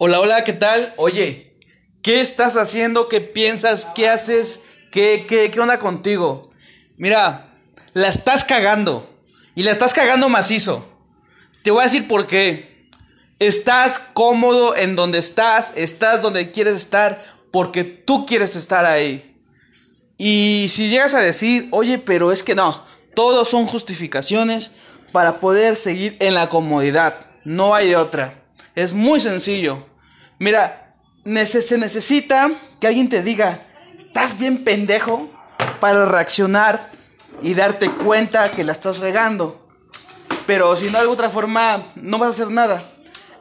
Hola, hola, ¿qué tal? Oye, ¿qué estás haciendo? ¿Qué piensas? ¿Qué haces? ¿Qué, qué, qué onda contigo? Mira, la estás cagando. Y la estás cagando macizo. Te voy a decir por qué. Estás cómodo en donde estás, estás donde quieres estar, porque tú quieres estar ahí. Y si llegas a decir, oye, pero es que no, todos son justificaciones para poder seguir en la comodidad. No hay de otra. Es muy sencillo. Mira, se necesita que alguien te diga, estás bien pendejo para reaccionar y darte cuenta que la estás regando. Pero si no de otra forma, no vas a hacer nada.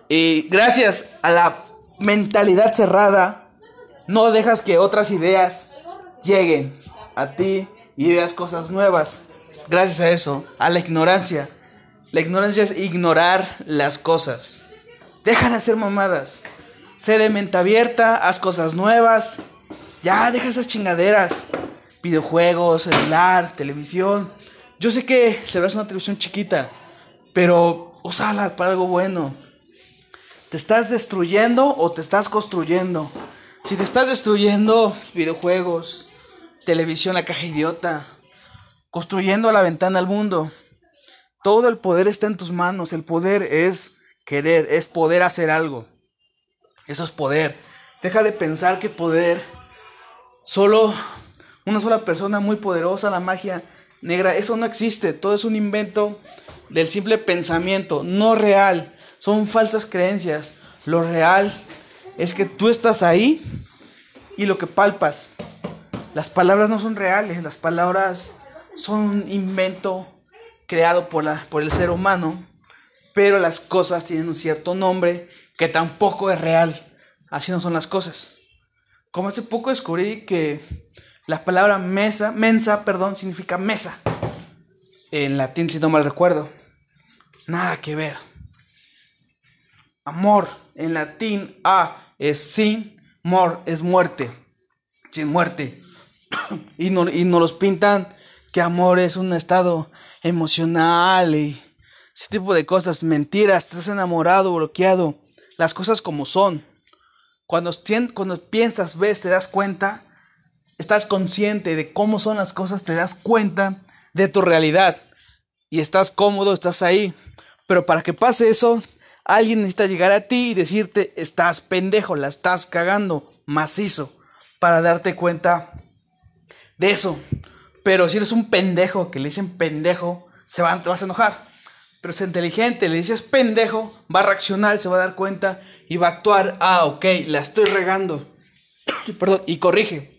Y gracias a la mentalidad cerrada, no dejas que otras ideas lleguen a ti y veas cosas nuevas. Gracias a eso, a la ignorancia. La ignorancia es ignorar las cosas. Deja de hacer mamadas. Sé de mente abierta, haz cosas nuevas. Ya, deja esas chingaderas. Videojuegos, celular, televisión. Yo sé que se ve una televisión chiquita, pero úsala para algo bueno. ¿Te estás destruyendo o te estás construyendo? Si te estás destruyendo, videojuegos, televisión, la caja idiota, construyendo la ventana al mundo. Todo el poder está en tus manos. El poder es querer, es poder hacer algo. Eso es poder. Deja de pensar que poder, solo una sola persona muy poderosa, la magia negra, eso no existe. Todo es un invento del simple pensamiento, no real. Son falsas creencias. Lo real es que tú estás ahí y lo que palpas. Las palabras no son reales, las palabras son un invento creado por, la, por el ser humano pero las cosas tienen un cierto nombre que tampoco es real. Así no son las cosas. Como hace poco descubrí que la palabra mesa, mensa, perdón, significa mesa. En latín, si no mal recuerdo. Nada que ver. Amor, en latín, a es sin, mor es muerte. Sin muerte. y, no, y nos los pintan que amor es un estado emocional y ese tipo de cosas, mentiras, estás enamorado, bloqueado, las cosas como son. Cuando, cuando piensas, ves, te das cuenta, estás consciente de cómo son las cosas, te das cuenta de tu realidad y estás cómodo, estás ahí. Pero para que pase eso, alguien necesita llegar a ti y decirte, estás pendejo, la estás cagando, macizo, para darte cuenta de eso. Pero si eres un pendejo que le dicen pendejo, se van, te vas a enojar. Pero es inteligente, le dices pendejo, va a reaccionar, se va a dar cuenta y va a actuar. Ah, ok, la estoy regando. Perdón, y corrige.